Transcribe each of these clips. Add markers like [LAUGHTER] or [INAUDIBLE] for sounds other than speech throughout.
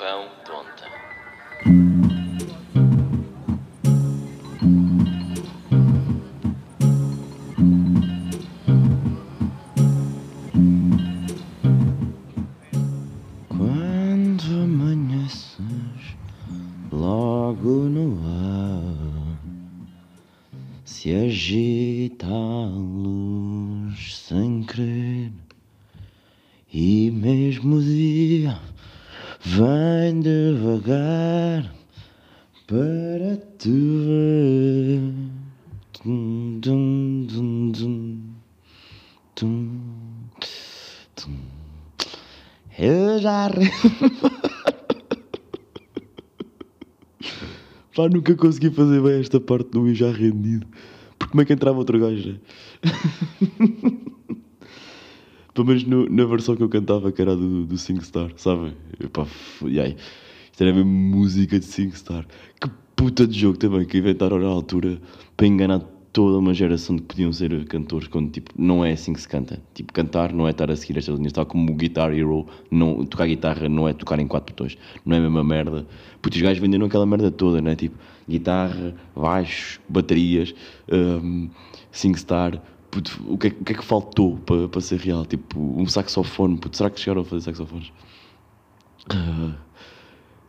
Pão tonta. Pá, nunca consegui fazer bem esta parte do já rendido. Porque como é que entrava outro gajo? né? [LAUGHS] Pelo menos no- na versão que eu cantava, que era do, do SingStar, sabem? Pá, e aí, isto era mesmo música de SingStar. Que puta de jogo também que inventaram na altura para enganar toda uma geração de que podiam ser cantores quando tipo, não é assim que se canta. Tipo, cantar não é estar a seguir estas linhas, tal como o Guitar Hero, não, tocar guitarra não é tocar em quatro botões, não é a mesma merda. Porque os gajos venderam aquela merda toda, né? Tipo, guitarra, baixos, baterias, um, SingStar. Puto, o, que é, o que é que faltou para, para ser real? Tipo, um saxofone, puto, será que chegaram a fazer saxofones? Ah,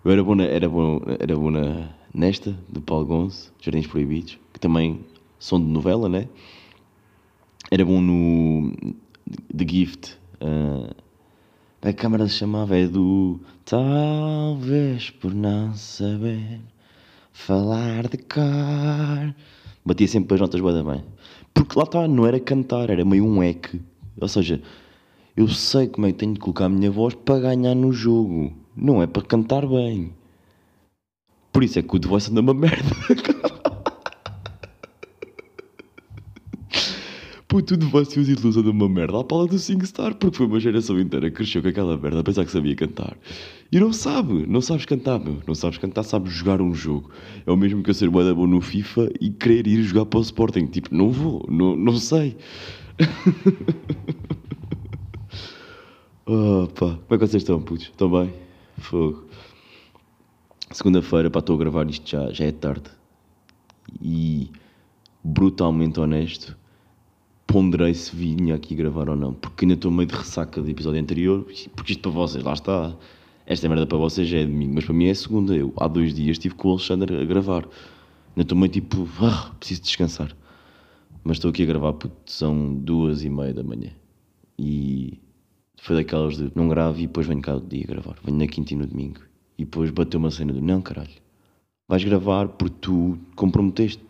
eu era bom, era bom, era bom na, nesta, do Paulo Gonço, Jardins Proibidos, que também são de novela, né? Era bom no The Gift. ah, a câmara se chamava, é do Talvez por não saber falar de cor. Batia sempre as notas da bem. Porque lá está, não era cantar, era meio um eque. Ou seja, eu sei como é que tenho de colocar a minha voz para ganhar no jogo. Não é para cantar bem. Por isso é que o The Voice anda uma merda. [LAUGHS] Puto, o The Voice e os ídolos andam uma merda à pala do SingStar, porque foi uma geração inteira que cresceu com aquela merda a pensar que sabia cantar. E não sabe, não sabes cantar, meu. Não sabes cantar, sabes jogar um jogo. É o mesmo que eu ser da bom no FIFA e querer ir jogar para o Sporting. Tipo, não vou, não, não sei. [LAUGHS] Opa, como é que vocês estão, putos? Estão bem? Fogo. Segunda-feira, pá, estou a gravar isto já, já é tarde. E, brutalmente honesto, ponderei se vinha aqui gravar ou não. Porque ainda estou meio de ressaca do episódio anterior. Porque isto para vocês, lá está. Esta merda para vocês é domingo, mas para mim é segunda. Eu, há dois dias, estive com o Alexandre a gravar. Ainda estou meio tipo, ah, preciso descansar. Mas estou aqui a gravar, puto, são duas e meia da manhã. E foi daquelas de não gravo e depois venho cá do dia gravar. Venho na quinta e no domingo. E depois bateu uma cena do não, caralho. Vais gravar porque tu comprometeste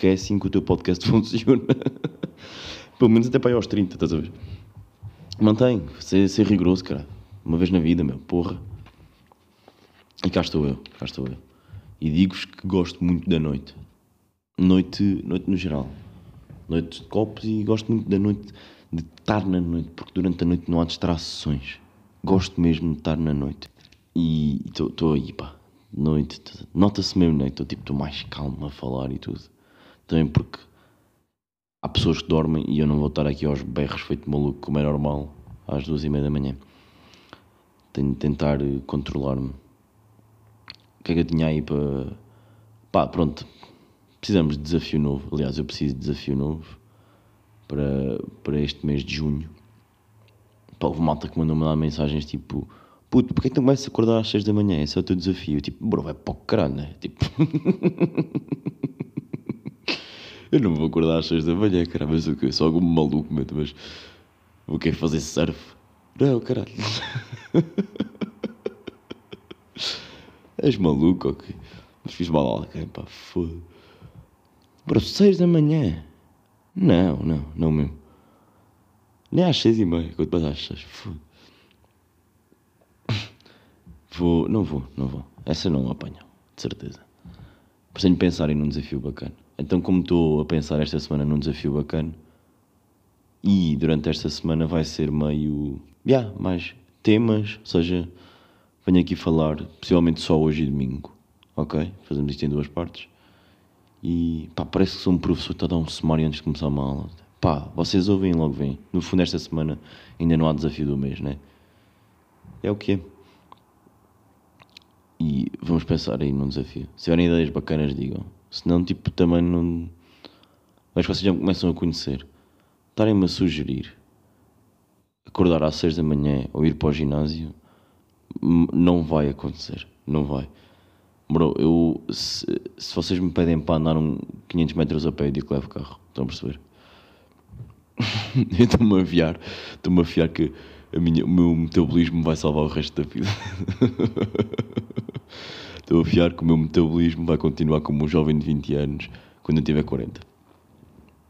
que é assim que o teu podcast [LAUGHS] funciona. Pelo menos até para aí aos 30, estás a ver? Mantém, ser, ser rigoroso, cara. Uma vez na vida, meu, porra. E cá estou eu, cá estou eu. E digo-vos que gosto muito da noite. Noite, noite no geral. Noite de copos e gosto muito da noite, de estar na noite, porque durante a noite não há distrações. Gosto mesmo de estar na noite. E estou aí, pá. Noite, nota-se mesmo, né? Estou tipo, estou mais calmo a falar e tudo. Também porque há pessoas que dormem e eu não vou estar aqui aos berros feito maluco, como é normal, às duas e meia da manhã. Tenho de tentar eh, controlar-me. O que é que eu tinha aí para. Pá, pronto. Precisamos de desafio novo. Aliás, eu preciso de desafio novo para, para este mês de junho. Pá, houve malta que mandou-me lá mensagens tipo: Puto, porquê que tu começas a acordar às 6 da manhã? Esse é o teu desafio. Eu, tipo, bro, vai para o caralho, né? Tipo. [LAUGHS] eu não vou acordar às 6 da manhã, cara, mas o quê? Sou algum maluco, meu, mas. Vou querer fazer surf? Não, caralho. [LAUGHS] És maluco, ok? Mas fiz mal a alguém, pá, foda. Bro, 6 da manhã? Não, não, não mesmo. Nem às 6 e meia, quanto mais às 6, foda. Vou, não vou, não vou. Essa não apanho, de certeza. Tenho de pensar em um desafio bacana. Então, como estou a pensar esta semana num desafio bacana, e durante esta semana vai ser meio. Yeah, mais temas, ou seja, venho aqui falar, possivelmente só hoje e domingo, ok? Fazemos isto em duas partes. E pá, parece que sou um professor que está a dar um sumário antes de começar uma aula. Pá, vocês ouvem logo vêm. No fundo, esta semana ainda não há desafio do mês, né? É o que é. E vamos pensar aí num desafio. Se tiverem ideias bacanas, digam. Se não, tipo, também não. Mas vocês já me começam a conhecer. Estarem-me a sugerir acordar às 6 da manhã ou ir para o ginásio, não vai acontecer. Não vai. Bro, eu. Se, se vocês me pedem para andar um 500 metros a pé, eu digo levo carro. Estão a perceber? [LAUGHS] eu estou-me a aviar. Estou-me a fiar que a minha, o meu metabolismo vai salvar o resto da vida. [LAUGHS] Estou a fiar que o meu metabolismo vai continuar como um jovem de 20 anos quando eu tiver 40.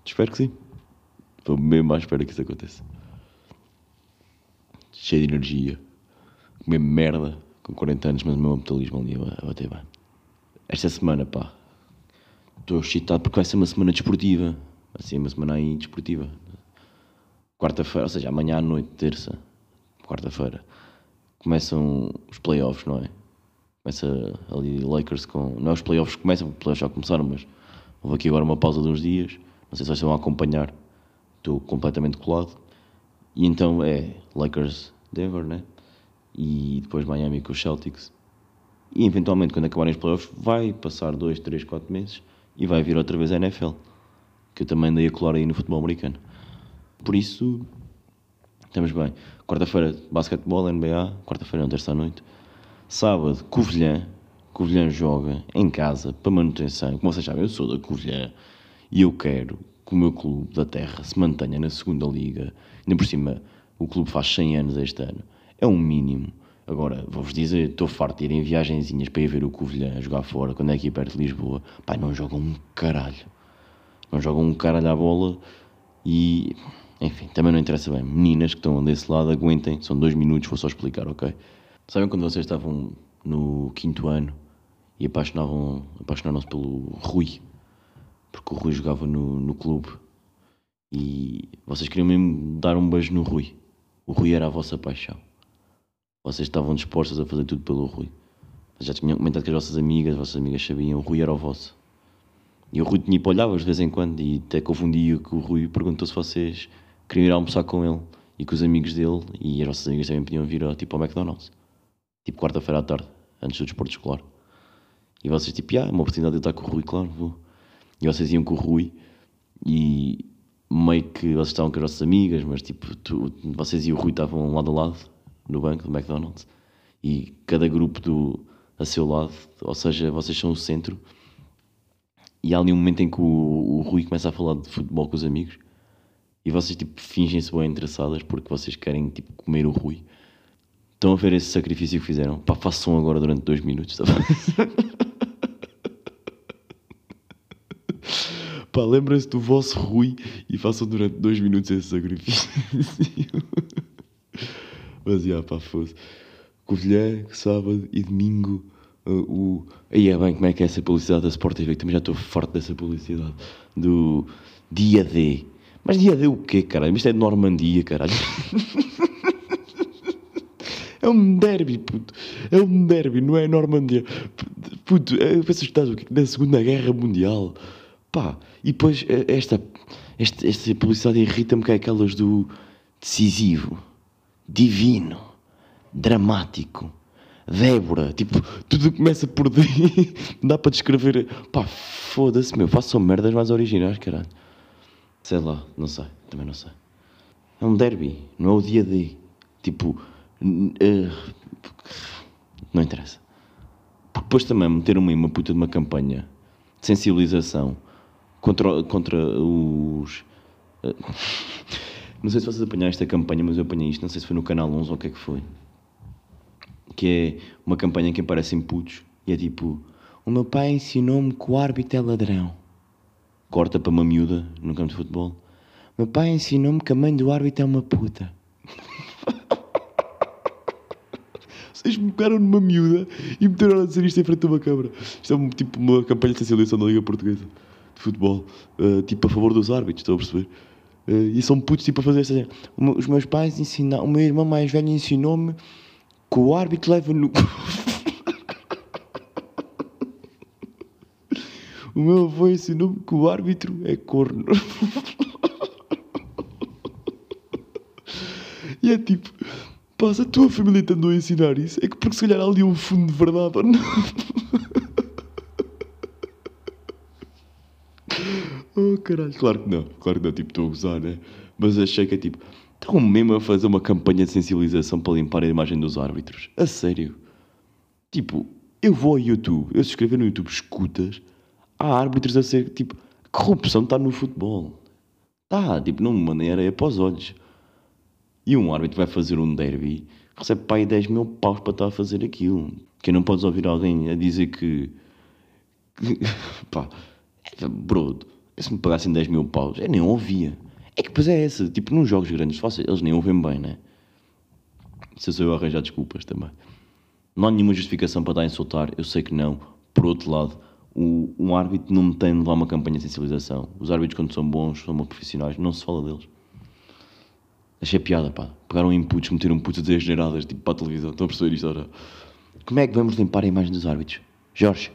Espero que sim. Estou mesmo à espera que isso aconteça. Cheio de energia. Comer merda com 40 anos, mas o meu metabolismo ali a bater bem. Esta semana, pá, estou excitado porque vai ser uma semana desportiva. Vai ser uma semana aí desportiva. Quarta-feira, ou seja, amanhã à noite, terça, quarta-feira, começam os playoffs, não é? Começa ali Lakers com. Não é os playoffs que começam, playoffs já começaram, mas houve aqui agora uma pausa de uns dias. Não sei se vocês a acompanhar. Estou completamente colado. E então é Lakers Denver, né? E depois Miami com os Celtics. E eventualmente, quando acabarem os playoffs, vai passar 2, 3, 4 meses e vai vir outra vez a NFL. Que eu também andei a colar aí no futebol americano. Por isso, estamos bem. Quarta-feira, basquetebol, NBA. Quarta-feira, não, terça à noite. Sábado, Covilhã. Covilhã joga em casa para manutenção. Como vocês sabem, eu sou da Covilhã e eu quero que o meu clube da terra se mantenha na segunda liga. Ainda por cima, o clube faz 100 anos este ano. É um mínimo. Agora, vou-vos dizer, estou farto de ir em viagenzinhas para ir ver o Covilhã jogar fora, quando é aqui perto de Lisboa. Pai, não jogam um caralho. Não jogam um caralho à bola e... Enfim, também não interessa bem. Meninas que estão desse lado, aguentem. São dois minutos, vou só explicar, ok? Sabem quando vocês estavam no quinto ano e apaixonavam, apaixonaram-se pelo Rui? Porque o Rui jogava no, no clube e vocês queriam mesmo dar um beijo no Rui. O Rui era a vossa paixão. Vocês estavam dispostos a fazer tudo pelo Rui. Já tinham comentado que as vossas amigas, as vossas amigas sabiam, o Rui era o vosso. E o Rui tinha para olhar de vez em quando e até que houve um dia que o Rui perguntou se vocês queriam ir almoçar com ele e com os amigos dele e as vossas amigas também podiam vir ao, tipo, ao McDonald's. Tipo quarta-feira à tarde, antes do desporto escolar. E vocês tipo, ah, uma oportunidade de estar com o Rui, claro, vou. E vocês iam com o Rui e meio que vocês estavam com as vossas amigas, mas tipo, tu- vocês e o Rui estavam lado a lado no banco do McDonald's e cada grupo do, a seu lado, ou seja, vocês são o centro. E há ali um momento em que o, o Rui começa a falar de futebol com os amigos e vocês tipo fingem-se bem interessadas porque vocês querem tipo comer o Rui. Estão a ver esse sacrifício que fizeram? Pá, façam agora durante dois minutos, tá? [LAUGHS] Pá, lembrem-se do vosso Rui e façam durante dois minutos esse sacrifício. [LAUGHS] Mas, já, pá, fosse. Covilhã, sábado e domingo, uh, o... Aí é bem, como é que é essa publicidade da Sport TV? que Também já estou farto dessa publicidade. Do Dia D. Mas Dia D o quê, caralho? Isto é de Normandia, caralho. [LAUGHS] É um derby, puto. É um derby, não é Normandia. Puto, é, pensas que estás na Segunda Guerra Mundial. Pá, e depois eh, esta, esta, esta publicidade irrita-me que é aquelas do decisivo, divino, dramático, Débora. Tipo, tudo começa por [LAUGHS] D. Dá para descrever. Pá, foda-se, meu. Façam merdas mais originais, caralho. Sei lá, não sei. Também não sei. É um derby, não é o dia D. Tipo, não interessa. Porque depois também meteram aí uma puta de uma campanha de sensibilização contra, contra os. eh, [LAUGHS] Não sei se vocês apanharam esta campanha, mas eu apanhei isto, não sei se foi no canal 11 ou o que é que foi. Que é uma campanha em que aparecem putos e é tipo: O meu pai ensinou-me que o árbitro é ladrão. Corta para uma miúda no campo de futebol. Meu pai ensinou-me que a mãe do árbitro é uma puta. [LAUGHS] Vocês me pegaram numa miúda e meteram a dizer isto em frente a uma câmara. Isto é tipo uma campanha de sensibilização da Liga Portuguesa de futebol, eh, tipo a favor dos árbitros, estão a perceber? Eh, e são putos tipo a fazer esta. Os meus pais ensinaram, o meu irmão mais velho ensinou-me que o árbitro leva no. [LAUGHS] o meu avô ensinou-me que o árbitro é corno. [LAUGHS] E é tipo, Se a tua família te andou a ensinar isso, é que porque se calhar ali um fundo de verdade ou não. [LAUGHS] oh caralho, claro que não, claro que não, tipo, estou a gozar, né? Mas achei que é tipo, estão mesmo a fazer uma campanha de sensibilização para limpar a imagem dos árbitros. A sério. Tipo, eu vou ao YouTube, eu se escrever no YouTube escutas, há árbitros a ser, tipo, corrupção está no futebol. Está, tipo, não me mandem areia para os olhos. E um árbitro vai fazer um derby, recebe aí 10 mil paus para estar a fazer aquilo. Que não podes ouvir alguém a dizer que. [LAUGHS] pá, bro, se me pagassem 10 mil paus, eu nem ouvia. É que depois é essa, tipo, nos jogos grandes, vocês, eles nem ouvem bem, né? Se eu sou eu a arranjar desculpas também. Não há nenhuma justificação para dar a insultar, eu sei que não. Por outro lado, o, um árbitro não tem de levar uma campanha de sensibilização. Os árbitros, quando são bons, são profissionais, não se fala deles. Achei piada, pá. Pegaram inputs, meteram putas degeneradas, tipo, para a televisão. Estão a perceber isto, ora? Como é que vamos limpar a imagem dos árbitros? Jorge,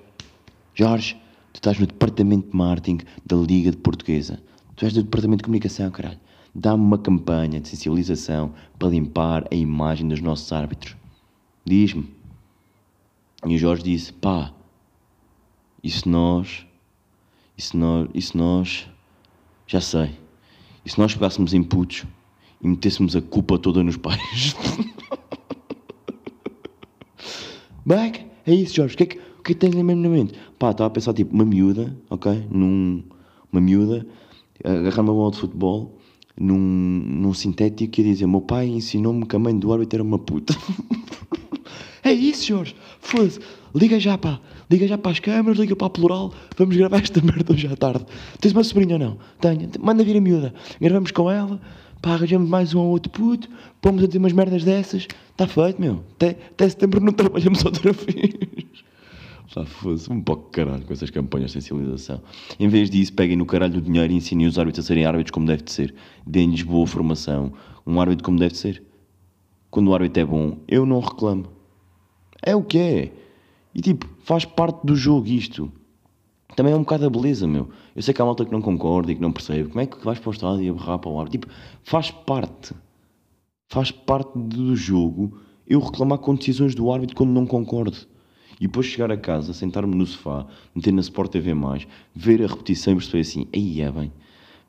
Jorge, tu estás no departamento de marketing da Liga de Portuguesa. Tu és do departamento de comunicação, caralho. Dá-me uma campanha de sensibilização para limpar a imagem dos nossos árbitros. Diz-me. E o Jorge disse, pá, e se nós, e se nós, e se nós, já sei, e se nós pegássemos inputs e metêssemos a culpa toda nos pais? Bem, é isso, Jorge, o que é que, o que, é que tens mesmo na mente? Pá, estava a pensar, tipo, uma miúda, ok, num, uma miúda, agarrar uma bola de futebol, num, num sintético e dizer, meu pai ensinou-me que a mãe do árbitro era uma puta. [LAUGHS] é isso, Jorge, foda-se, liga já, pá, liga já para as câmaras, liga para a plural, vamos gravar esta merda hoje à tarde. Tens uma sobrinha ou não? Tenho, manda vir a miúda, gravamos com ela, pá, arranjamos mais um ou outro puto, pomos a dizer umas merdas dessas, está feito, meu. Até, até setembro não trabalhamos outra [LAUGHS] vez. Pá, fosse um pouco caralho com essas campanhas de sensibilização. Em vez disso, peguem no caralho o dinheiro e ensinem os árbitros a serem árbitros como deve de ser. Deem-lhes boa formação. Um árbitro como deve de ser. Quando o árbitro é bom, eu não reclamo. É o que é. E tipo, faz parte do jogo isto. Também é um bocado a beleza, meu. Eu sei que há malta que não concorda e que não percebe. Como é que vais para o estádio e berrar para o árbitro? Tipo, faz parte. Faz parte do jogo eu reclamar com decisões do árbitro quando não concordo. E depois chegar a casa, sentar-me no sofá, meter na Sport TV+, ver a repetição e perceber assim, aí é bem,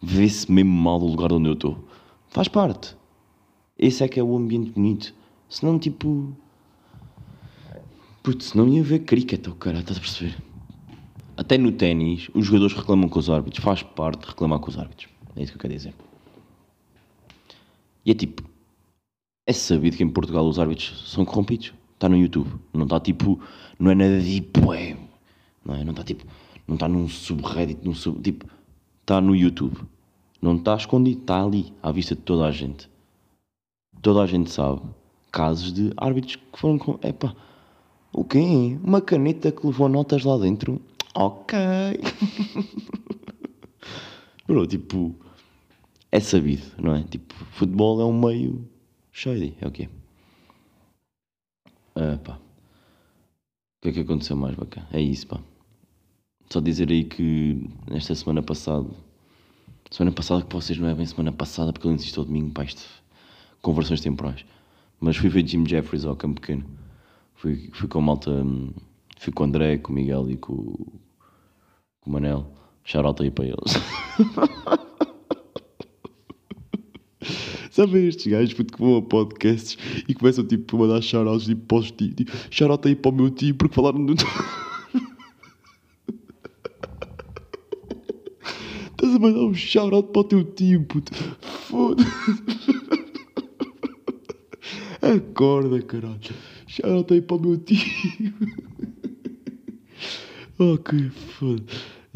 vê-se mesmo mal o lugar onde eu estou. Faz parte. Esse é que é o ambiente bonito. Senão, tipo... Putz, não ia ver cricket, oh cara, estás a perceber? Até no ténis, os jogadores reclamam com os árbitros. Faz parte de reclamar com os árbitros. É isso que eu quero dizer. E é tipo... É sabido que em Portugal os árbitros são corrompidos. Está no YouTube. Não está tipo. Não é nada tipo. É, não é? Não está tipo. Não está num subreddit. Num sub, tipo. Está no YouTube. Não está escondido. Está ali. À vista de toda a gente. Toda a gente sabe. Casos de árbitros que foram com. Epá. O quê? Uma caneta que levou notas lá dentro? Ok. [LAUGHS] Bro, tipo. É sabido, não é? Tipo, futebol é um meio shady. É o quê? Ah, pá. O que é que aconteceu mais, bacana? É isso, pá. Só dizer aí que nesta semana passada, semana passada que vocês não é bem semana passada, porque eu insisto ao domingo para isto, conversões temporais. Mas fui ver Jim Jeffries ao Campo Pequeno. Fui, fui com a malta, fui com o André, com o Miguel e com o Manel. Shout aí para eles. [LAUGHS] Sabem estes gajos que vão a podcasts e começam tipo, a mandar shoutouts tipo, para os tios. Tipo, shoutout aí para o meu tio porque falaram do. [LAUGHS] Estás a mandar um shoutout para o teu tio, puto. Foda-se. Acorda, caralho. Shoutout aí para o meu tio. oh, que foda.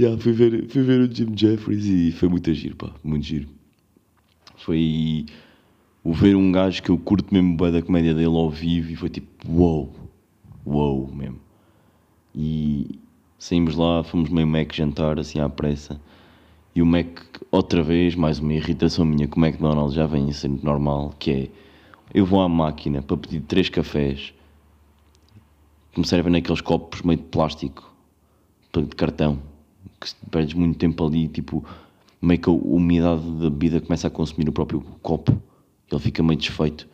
Yeah, fui, ver, fui ver o Jim Jeffries e foi muito giro, pá. Muito giro. Foi o ver um gajo que eu curto mesmo bem da comédia dele ao vivo e foi tipo, uou, wow, uou wow, mesmo. E saímos lá, fomos meio Mac jantar assim à pressa. E o Mac, outra vez, mais uma irritação minha com o McDonald's já vem sendo normal, que é eu vou à máquina para pedir três cafés que me servem naqueles copos meio de plástico, de cartão, que perdes muito tempo ali, tipo, meio que a umidade da bebida começa a consumir o próprio copo ele fica meio desfeito.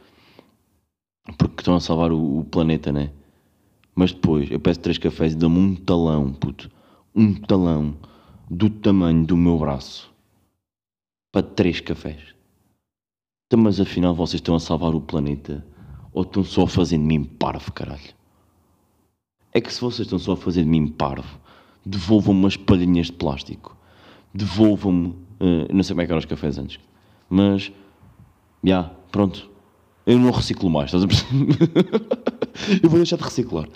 porque estão a salvar o, o planeta, né? Mas depois eu peço três cafés e dão-me um talão, puto. Um talão do tamanho do meu braço para três cafés. Então, mas afinal vocês estão a salvar o planeta ou estão só a fazer de mim parvo, caralho? É que se vocês estão só a fazer de mim parvo, devolvam-me umas palhinhas de plástico. Devolvam-me. eh, não sei como é que eram os cafés antes. Mas. Já, pronto. Eu não reciclo mais, estás a perceber? [LAUGHS] eu vou deixar de reciclar.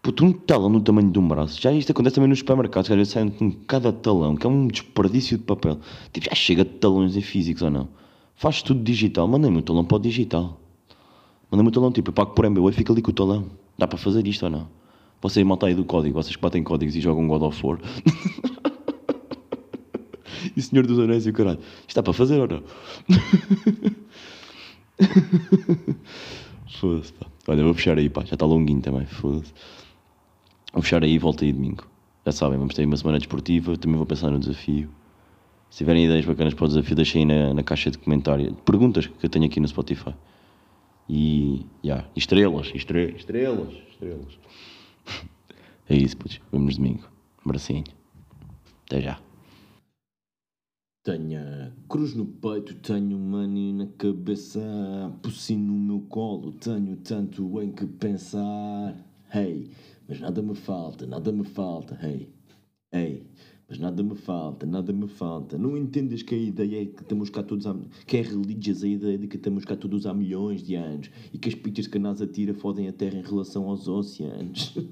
Puto, um talão no tamanho de um braço. Já isto acontece também nos supermercados, às vezes com cada talão, que é um desperdício de papel. Tipo, já chega de talões em físicos ou não? Faz tudo digital. Mandem-me o talão para o digital. Mandem-me o talão, tipo, eu pago por MBA e fica ali com o talão. Dá para fazer isto ou não? Vocês malta aí do código, vocês que batem códigos e jogam God of War. [LAUGHS] e o Senhor dos Anéis e o caralho. Isto dá para fazer ou não? [LAUGHS] Foda-se, pá. Olha, vou fechar aí, pá. Já está longuinho também. Foda-se. Vou fechar aí e volto aí domingo. Já sabem, vamos ter uma semana desportiva. Também vou pensar no desafio. Se tiverem ideias bacanas para o desafio, deixem aí na, na caixa de comentário. Perguntas que eu tenho aqui no Spotify. E, yeah. estrelas, estre- estrelas, estrelas. É isso, putz. Vemos domingo. Um abracinho. Até já. Tenho cruz no peito, tenho money na cabeça, pussi no meu colo, tenho tanto em que pensar. Hey, mas nada me falta, nada me falta, hey, hey, mas nada me falta, nada me falta. Não entendes que a ideia é que estamos cá todos há, que é religiosa a ideia de que estamos cá todos há milhões de anos e que as pitas que a NASA tira fodem a Terra em relação aos oceanos. [LAUGHS]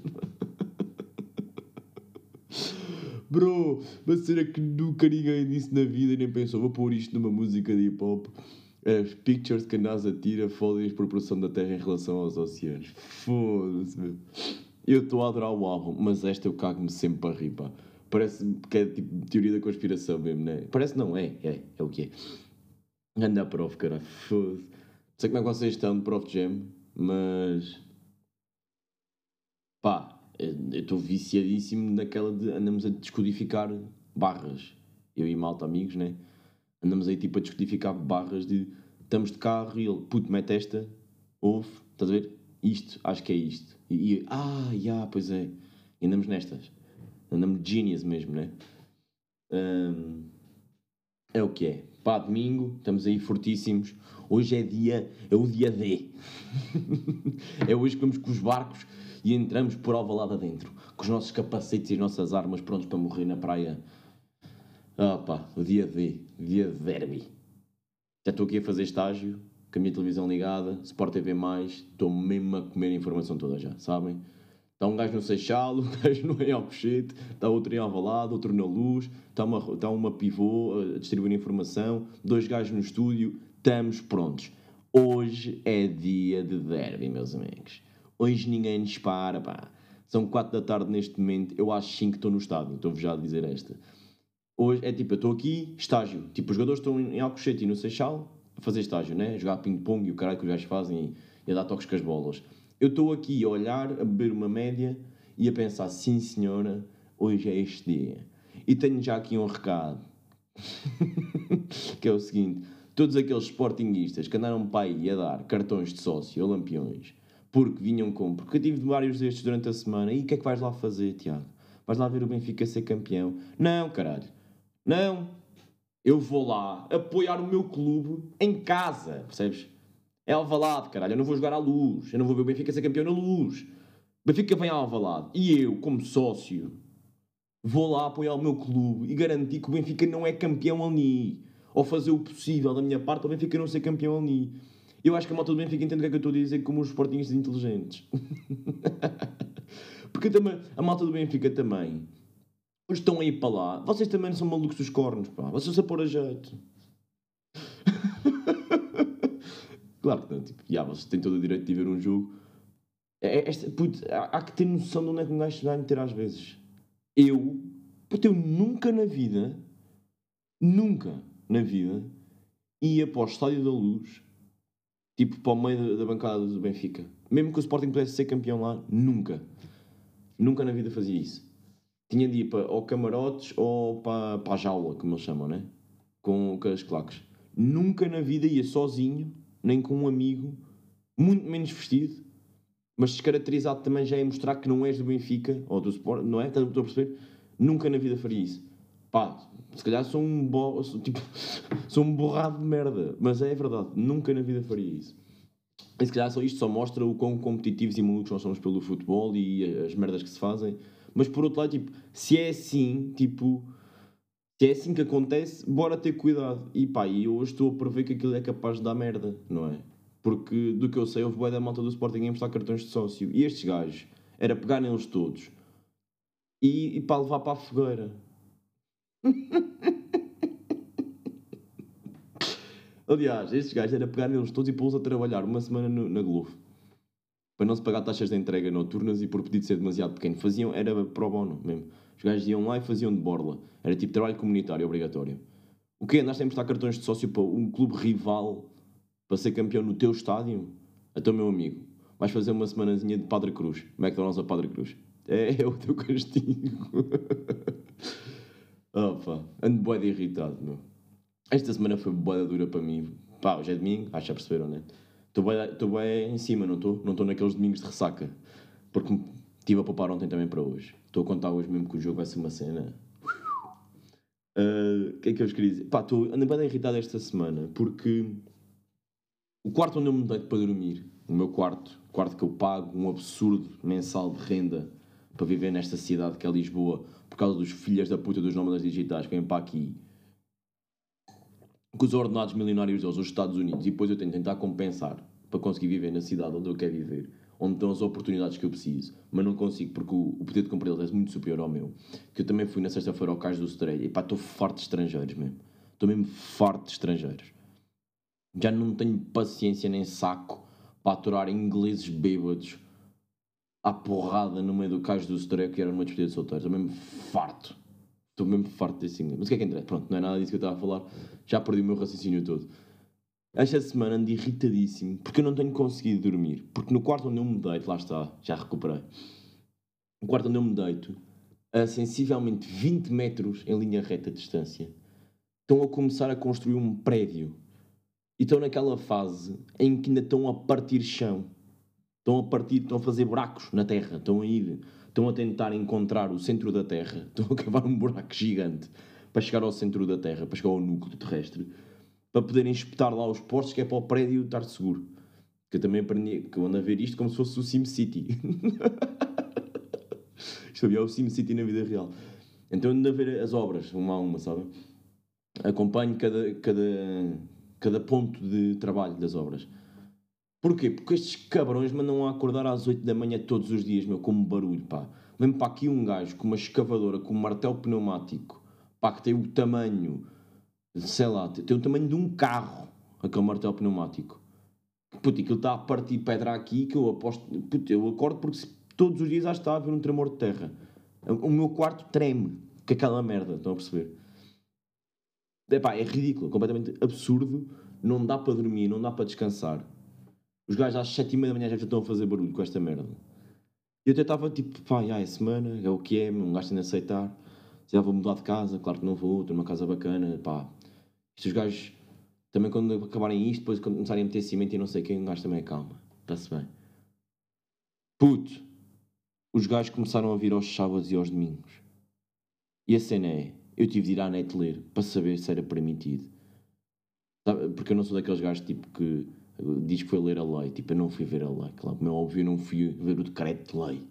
Bro, mas será que nunca ninguém disse na vida e nem pensou, vou pôr isto numa música de hip hop? As pictures que a NASA tira fodem a proporção da Terra em relação aos oceanos. Foda-se. Eu estou a adorar o álbum, mas esta eu cago-me sempre para rir, pá. Parece que é tipo teoria da conspiração mesmo, né? Parece não, é, é, é o que é. Anda prof, caralho, foda-se. Não sei como é que vocês estão Prof Jam, mas. Pá, eu estou viciadíssimo naquela de andamos a descodificar barras. Eu e malta amigos, né? Andamos aí tipo a descodificar barras de estamos de carro e ele, puto, mete esta, ouve, estás a ver? Isto, acho que é isto. E, e ah, já, pois é. E andamos nestas. Andamos genius mesmo, né? Hum, é o que é. Pá, domingo, estamos aí fortíssimos. Hoje é dia, é o dia D. [LAUGHS] é hoje que vamos com os barcos e entramos por Alvalade adentro, com os nossos capacetes e as nossas armas prontos para morrer na praia. Ah pá, o dia D, dia de derby. Já estou aqui a fazer estágio, com a minha televisão ligada, Sport TV+, estou mesmo a comer a informação toda já, sabem? Está um gajo no Seixal, [LAUGHS] um gajo no em Alcochete, está outro em Alvalade, outro na Luz, está uma, está uma pivô a distribuir informação, dois gajos no estúdio, estamos prontos. Hoje é dia de derby, meus amigos. Hoje ninguém nos para, pá. São 4 da tarde neste momento, eu acho 5 que estou no estádio, estou-vos já a dizer esta. Hoje é tipo, eu estou aqui, estágio. Tipo, os jogadores estão em Alcochete e no Seixal a fazer estágio, né? Jogar ping-pong e o caralho que os gajos fazem e a dar toques com as bolas. Eu estou aqui a olhar, a beber uma média e a pensar, sim senhora, hoje é este dia. E tenho já aqui um recado. [LAUGHS] que é o seguinte: todos aqueles sportinguistas que andaram para aí a dar cartões de sócio ou lampiões porque vinham com. Porque eu tive vários destes durante a semana. E o que é que vais lá fazer, Tiago? Vais lá ver o Benfica ser campeão? Não, caralho. Não. Eu vou lá apoiar o meu clube em casa, percebes? É Alvalade, caralho. Eu não vou jogar à luz. Eu não vou ver o Benfica ser campeão na luz. O Benfica vem a Alvalade. E eu, como sócio, vou lá apoiar o meu clube e garantir que o Benfica não é campeão ali. Ou fazer o possível da minha parte o Benfica não ser campeão ali. Eu acho que a malta do Benfica entende o que é que eu estou a dizer como os sportinhos inteligentes. [LAUGHS] Porque também, a malta do Benfica também. Os estão aí para lá. Vocês também não são malucos dos cornos, pá. Vocês a pôr a jeito. Claro que não. Tipo, já, vocês têm todo o direito de ver um jogo. É, é- esta, puto, há, há que ter noção de onde é que um gajo se vai meter às vezes. Eu, puto, eu nunca na vida, nunca na vida, ia para o Estádio da Luz, tipo para o meio da, da bancada do Benfica. Mesmo que o Sporting pudesse ser campeão lá, nunca. Nunca na vida fazia isso. Tinha de ir para ou camarotes ou para, para a jaula, como eles chamam, né? Com, com as claques. Nunca na vida ia sozinho, nem com um amigo, muito menos vestido, mas descaracterizado também já é mostrar que não és do Benfica ou do Sport, não é? Estás a perceber? Nunca na vida faria isso. Pá, se calhar sou um, bo... sou, tipo, [LAUGHS] sou um borrado de merda, mas é verdade, nunca na vida faria isso. E se calhar só isto só mostra o quão competitivos e malucos nós somos pelo futebol e as merdas que se fazem. Mas por outro lado, tipo, se é assim, tipo, se é assim que acontece, bora ter cuidado. E pá, e hoje estou a prever que aquilo é capaz de dar merda, não é? Porque do que eu sei, houve boa da malta do Sporting a emprestar cartões de sócio. E estes gajos, era pegar neles todos e, e para levar para a fogueira. [LAUGHS] Aliás, estes gajos era pegar neles todos e pô-los a trabalhar uma semana no, na Globo. Para não se pagar taxas de entrega noturnas e por pedido ser demasiado pequeno. Faziam, era pro bono mesmo. Os gajos iam lá e faziam de borla. Era tipo trabalho comunitário obrigatório. O quê? Andaste a emprestar cartões de sócio para um clube rival para ser campeão no teu estádio? Então, meu amigo, vais fazer uma semanazinha de Padre Cruz. McDonald's a Padre Cruz. É, é o teu [LAUGHS] castigo. Opa, ando boeda irritado, meu. Esta semana foi boeda dura para mim. Pá, hoje é domingo, acho que perceberam, né? Estou bem em cima, não estou? Não estou naqueles domingos de ressaca. Porque estive a poupar ontem também para hoje. Estou a contar hoje mesmo que o jogo vai ser uma cena. O uh, que é que eu vos queria dizer? Pá, estou ando bem irritado esta semana porque o quarto onde eu me deito para dormir, o meu quarto, o quarto que eu pago um absurdo mensal de renda para viver nesta cidade que é Lisboa, por causa dos filhos da puta dos nómadas digitais que vêm para aqui com os ordenados milionários deles, os Estados Unidos, e depois eu tenho de tentar compensar para conseguir viver na cidade onde eu quero viver, onde estão as oportunidades que eu preciso, mas não consigo porque o, o poder de compra deles é muito superior ao meu. Que eu também fui na sexta-feira ao Cais do Estrela e pá, estou farto de estrangeiros mesmo. Estou mesmo farto de estrangeiros. Já não tenho paciência nem saco para aturar ingleses bêbados à porrada no meio do Cais do Estrela que era numa despedida de solteiros. Estou mesmo farto. Estou mesmo farto desse inglês. Mas o que é que interessa? Pronto, não é nada disso que eu estava a falar. Já perdi o meu raciocínio todo. Esta semana ando irritadíssimo porque eu não tenho conseguido dormir. Porque no quarto onde eu me deito, lá está, já recuperei. No quarto onde eu me deito, a sensivelmente 20 metros em linha reta de distância, estão a começar a construir um prédio. E estão naquela fase em que ainda estão a partir chão. Estão a partir, estão a fazer buracos na terra. Estão a ir, estão a tentar encontrar o centro da terra. [LAUGHS] Estão a cavar um buraco gigante para chegar ao centro da Terra, para chegar ao núcleo terrestre, para poderem espetar lá os postos, que é para o prédio estar seguro. Que eu também aprendi, que eu ando a ver isto como se fosse o SimCity. [LAUGHS] isto havia o SimCity na vida real. Então ando a ver as obras, uma a uma, sabe? Acompanho cada, cada, cada ponto de trabalho das obras. Porquê? Porque estes cabrões mandam a acordar às 8 da manhã todos os dias, meu, como barulho, pá. Vem para aqui um gajo com uma escavadora, com um martelo pneumático, pá, que tem o tamanho, sei lá, tem o tamanho de um carro, aquele martelo pneumático. Puto, aquilo está a partir pedra aqui que eu aposto. Puto, eu acordo porque todos os dias já está a haver um tremor de terra. O meu quarto treme com aquela merda, estão a perceber? Epá, é ridículo, completamente absurdo. Não dá para dormir, não dá para descansar. Os gajos às sete e meia da manhã já estão a fazer barulho com esta merda. Eu até estava tipo, pá, já é semana, é o que é, um gajo tem de aceitar já vou mudar de casa, claro que não vou, ter uma casa bacana, pá. Estes gajos, também quando acabarem isto, depois quando começarem a meter cimento e não sei quem, um gajo também é calma, está-se bem. Puto, os gajos começaram a vir aos sábados e aos domingos. E a cena é, eu tive de ir à net ler para saber se era permitido. Porque eu não sou daqueles gajos tipo que diz que foi ler a lei. Tipo, eu não fui ver a lei. Claro, como é óbvio, eu não fui ver o decreto de lei.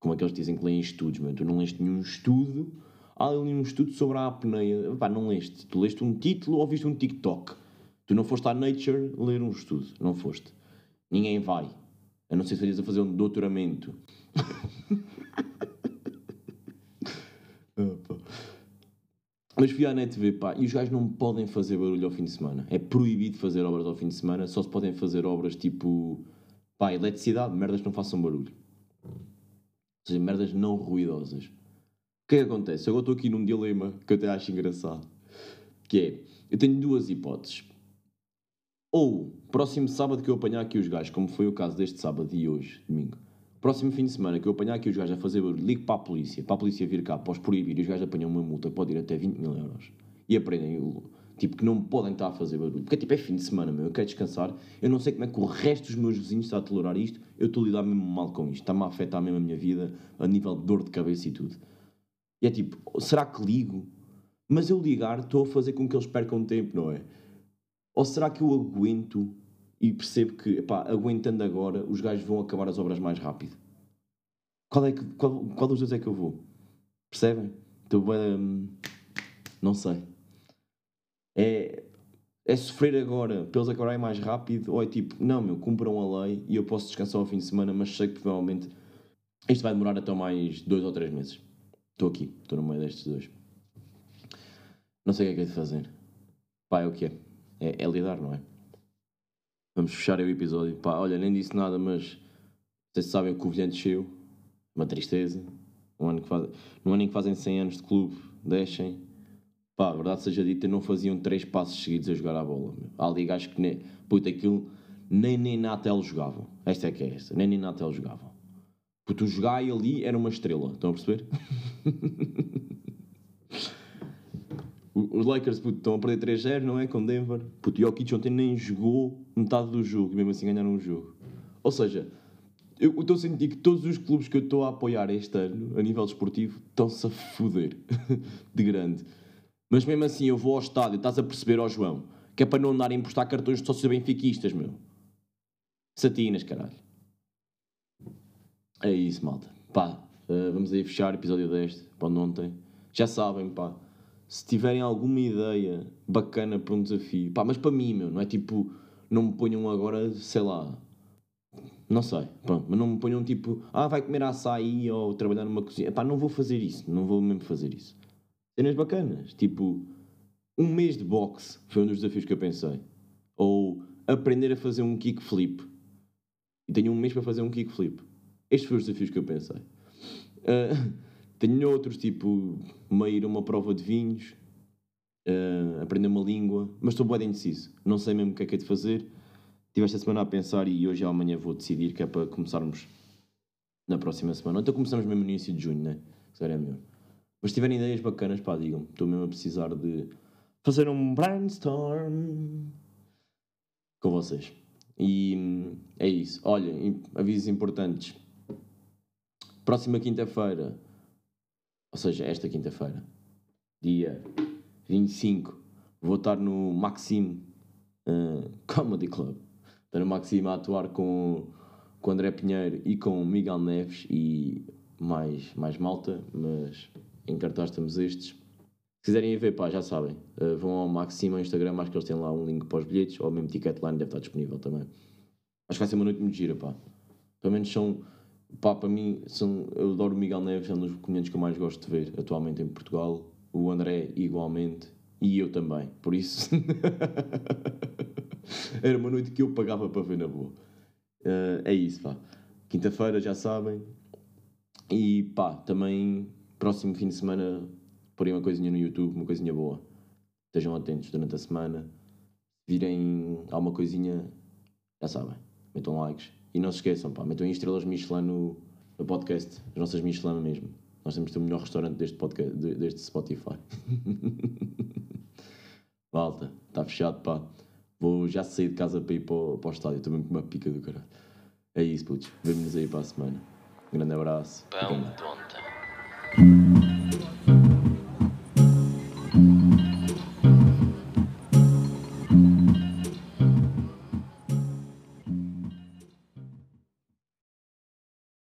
Como aqueles que dizem que leem estudos, mas tu não leste nenhum estudo há ali um estudo sobre a apneia. Pá, não leste. Tu leste um título ou viste um TikTok. Tu não foste à Nature ler um estudo. Não foste. Ninguém vai. A não ser se a fazer um doutoramento. [LAUGHS] Mas fui à net ver, pá, e os gajos não podem fazer barulho ao fim de semana. É proibido fazer obras ao fim de semana, só se podem fazer obras tipo, pá, eletricidade, merdas que não façam barulho. Ou seja, merdas não ruidosas que é que acontece? Agora estou aqui num dilema que eu até acho engraçado. Que é, eu tenho duas hipóteses. Ou, próximo sábado que eu apanhar aqui os gajos, como foi o caso deste sábado e hoje, domingo. Próximo fim de semana que eu apanhar aqui os gajos a fazer barulho, ligo para a polícia, para a polícia vir cá, para os proibir e os gajos apanham uma multa, pode ir até 20 mil euros. E aprendem, Tipo, que não podem estar a fazer barulho. Porque tipo, é fim de semana, meu. Eu quero descansar. Eu não sei como é que o resto dos meus vizinhos está a tolerar isto. Eu estou a lidar mesmo mal com isto. Está-me a afetar mesmo a minha vida a nível de dor de cabeça e tudo. E é tipo, será que ligo? Mas eu ligar estou a fazer com que eles percam tempo, não é? Ou será que eu aguento e percebo que, pá, aguentando agora, os gajos vão acabar as obras mais rápido? Qual, é que, qual, qual dos dois é que eu vou? Percebem? Então, hum, não sei. É, é sofrer agora para eles acabarem mais rápido ou é tipo, não, meu, cumpram a lei e eu posso descansar ao fim de semana, mas sei que provavelmente isto vai demorar até mais dois ou três meses. Estou aqui, estou no meio destes dois. Não sei o que é que é de fazer. Pá, é o que é. É, lidar, não é? Vamos fechar o episódio. Pá, olha, nem disse nada, mas vocês sabem que o Covilhã desceu. Uma tristeza. No ano, que faz... no ano em que fazem 100 anos de clube, deixem. Pá, a verdade seja dita, não faziam três passos seguidos a jogar a bola. Meu. Há ali que nem. Puta, aquilo. Nem nem na tela jogavam. Esta é que é esta. Nem nem na tela jogavam. Porque tu jogar ali era uma estrela. Estão a perceber? [LAUGHS] Os Lakers puto, estão a perder 3-0, não é? Com Denver. Puto, o Jokic ontem nem jogou metade do jogo e mesmo assim ganharam o jogo. Ou seja, eu estou a sentir que todos os clubes que eu estou a apoiar este ano, a nível desportivo, estão-se a foder [LAUGHS] de grande. Mas mesmo assim, eu vou ao estádio, estás a perceber, ó João, que é para não andar a emprestar cartões de sócios benfiquistas, meu. Satinas, caralho. É isso, malta. Pá, uh, vamos aí fechar o episódio deste, para ontem. Já sabem, pá se tiverem alguma ideia bacana para um desafio, pá, mas para mim, meu, não é tipo, não me ponham agora, sei lá, não sei, pronto, mas não me ponham tipo, ah, vai comer açaí ou trabalhar numa cozinha, pá, não vou fazer isso, não vou mesmo fazer isso. Cenas bacanas, tipo, um mês de boxe foi um dos desafios que eu pensei, ou aprender a fazer um kickflip, e tenho um mês para fazer um kickflip. Estes foram os desafios que eu pensei. Uh, tenho outros, tipo, meio ir a uma prova de vinhos, uh, aprender uma língua, mas estou bem indeciso. Não sei mesmo o que é que é de fazer. Estive esta semana a pensar e hoje e amanhã vou decidir que é para começarmos na próxima semana. Então começamos mesmo no início de junho, né? Seria melhor. Mas se tiverem ideias bacanas, pá, digam. Estou mesmo a precisar de fazer um brainstorm com vocês. E hum, é isso. Olhem, avisos importantes. Próxima quinta-feira ou seja, esta quinta-feira, dia 25, vou estar no Maxime uh, Comedy Club. Estou no Maxime a atuar com, com André Pinheiro e com Miguel Neves e mais, mais malta, mas em cartaz estamos estes. Se quiserem ver, pá, já sabem. Uh, vão ao Maxime ao Instagram, acho que eles têm lá um link para os bilhetes, ou mesmo Ticketline deve estar disponível também. Acho que vai ser uma noite muito gira, pá. Pelo menos são Pá, para mim, são, eu adoro o Miguel Neves, é um dos comediantes que eu mais gosto de ver atualmente em Portugal. O André, igualmente. E eu também. Por isso, [LAUGHS] era uma noite que eu pagava para ver na boa. Uh, é isso, pá. Quinta-feira, já sabem. E pá, também, próximo fim de semana, porém uma coisinha no YouTube, uma coisinha boa. Estejam atentos durante a semana. Virem alguma coisinha, já sabem. Metam likes e não se esqueçam, pá, metam em estrelas Michelin no, no podcast, as nossas Michelin mesmo. Nós temos de ter o melhor restaurante deste, podcast, deste Spotify. [LAUGHS] Malta, está fechado, pá. Vou já sair de casa para ir para o, para o estádio. Estou mesmo com uma pica do caralho. É isso, putz. Vemo-nos aí para a semana. Um grande abraço. Pão